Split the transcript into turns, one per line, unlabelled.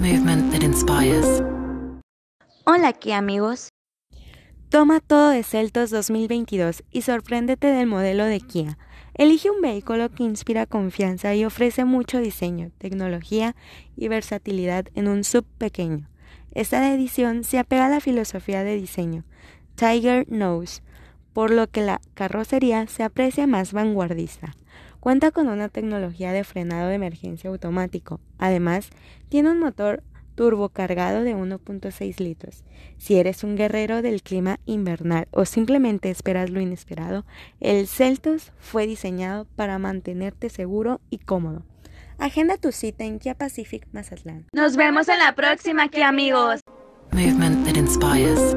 Movement that inspires.
Hola aquí amigos.
Toma todo de Celtos 2022 y sorpréndete del modelo de Kia. Elige un vehículo que inspira confianza y ofrece mucho diseño, tecnología y versatilidad en un sub pequeño. Esta edición se apega a la filosofía de diseño Tiger Nose, por lo que la carrocería se aprecia más vanguardista. Cuenta con una tecnología de frenado de emergencia automático. Además, tiene un motor turbocargado de 1.6 litros. Si eres un guerrero del clima invernal o simplemente esperas lo inesperado, el Celtos fue diseñado para mantenerte seguro y cómodo. Agenda tu cita en Kia Pacific Mazatlán.
Nos vemos en la próxima aquí amigos.
Movement that inspires.